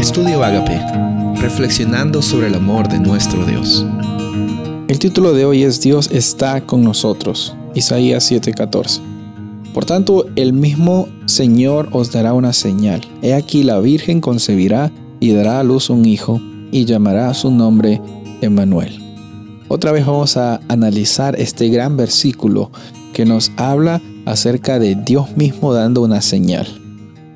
Estudio Agape, reflexionando sobre el amor de nuestro Dios. El título de hoy es Dios está con nosotros, Isaías 7:14. Por tanto, el mismo Señor os dará una señal. He aquí la Virgen concebirá y dará a luz un hijo y llamará su nombre Emmanuel. Otra vez vamos a analizar este gran versículo que nos habla acerca de Dios mismo dando una señal.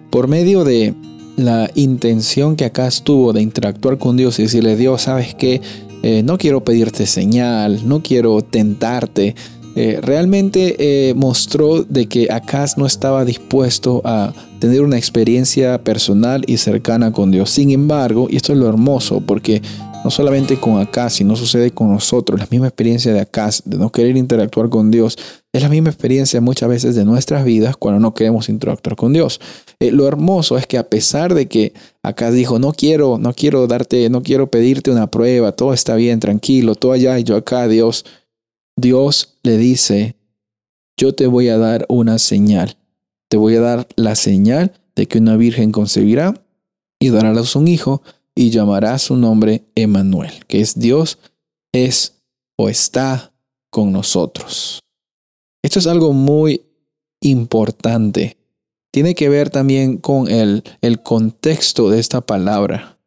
Por medio de la intención que acá estuvo de interactuar con Dios y decirle, Dios, sabes que eh, no quiero pedirte señal, no quiero tentarte. Eh, realmente eh, mostró de que Acaz no estaba dispuesto a tener una experiencia personal y cercana con Dios. Sin embargo, y esto es lo hermoso, porque no solamente con acá, sino sucede con nosotros. La misma experiencia de acá, de no querer interactuar con Dios, es la misma experiencia muchas veces de nuestras vidas cuando no queremos interactuar con Dios. Eh, lo hermoso es que a pesar de que acá dijo, no quiero, no quiero darte, no quiero pedirte una prueba, todo está bien, tranquilo, todo allá y yo acá, Dios, Dios le dice, yo te voy a dar una señal. Te voy a dar la señal de que una virgen concebirá y dará a luz un hijo y llamará su nombre Emmanuel, que es Dios es o está con nosotros. Esto es algo muy importante. Tiene que ver también con el, el contexto de esta palabra.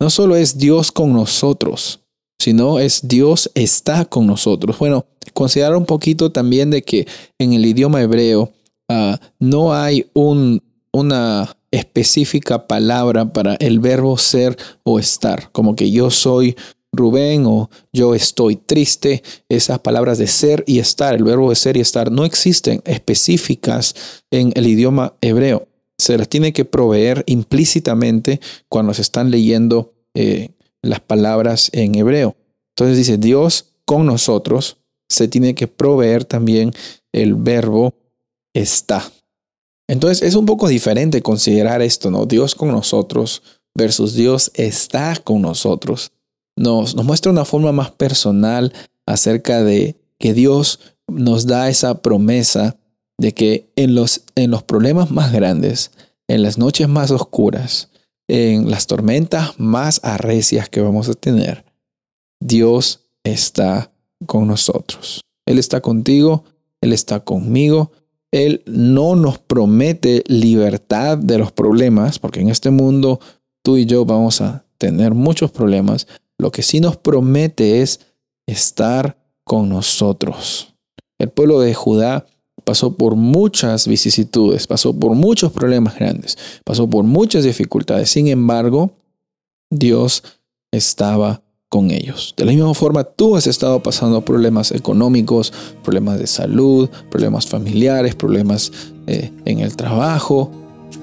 No solo es Dios con nosotros, sino es Dios está con nosotros. Bueno, considerar un poquito también de que en el idioma hebreo ah, no hay un, una específica palabra para el verbo ser o estar, como que yo soy Rubén o yo estoy triste, esas palabras de ser y estar, el verbo de ser y estar, no existen específicas en el idioma hebreo. Se las tiene que proveer implícitamente cuando se están leyendo eh, las palabras en hebreo. Entonces dice, Dios con nosotros, se tiene que proveer también el verbo está. Entonces es un poco diferente considerar esto, ¿no? Dios con nosotros versus Dios está con nosotros. Nos, nos muestra una forma más personal acerca de que Dios nos da esa promesa de que en los, en los problemas más grandes, en las noches más oscuras, en las tormentas más arrecias que vamos a tener, Dios está con nosotros. Él está contigo, Él está conmigo él no nos promete libertad de los problemas, porque en este mundo tú y yo vamos a tener muchos problemas. Lo que sí nos promete es estar con nosotros. El pueblo de Judá pasó por muchas vicisitudes, pasó por muchos problemas grandes, pasó por muchas dificultades. Sin embargo, Dios estaba con ellos. De la misma forma, tú has estado pasando problemas económicos, problemas de salud, problemas familiares, problemas eh, en el trabajo,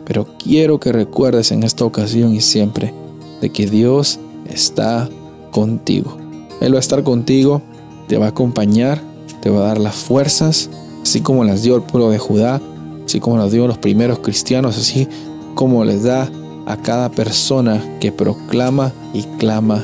pero quiero que recuerdes en esta ocasión y siempre de que Dios está contigo. Él va a estar contigo, te va a acompañar, te va a dar las fuerzas, así como las dio el pueblo de Judá, así como las dio los primeros cristianos, así como les da a cada persona que proclama y clama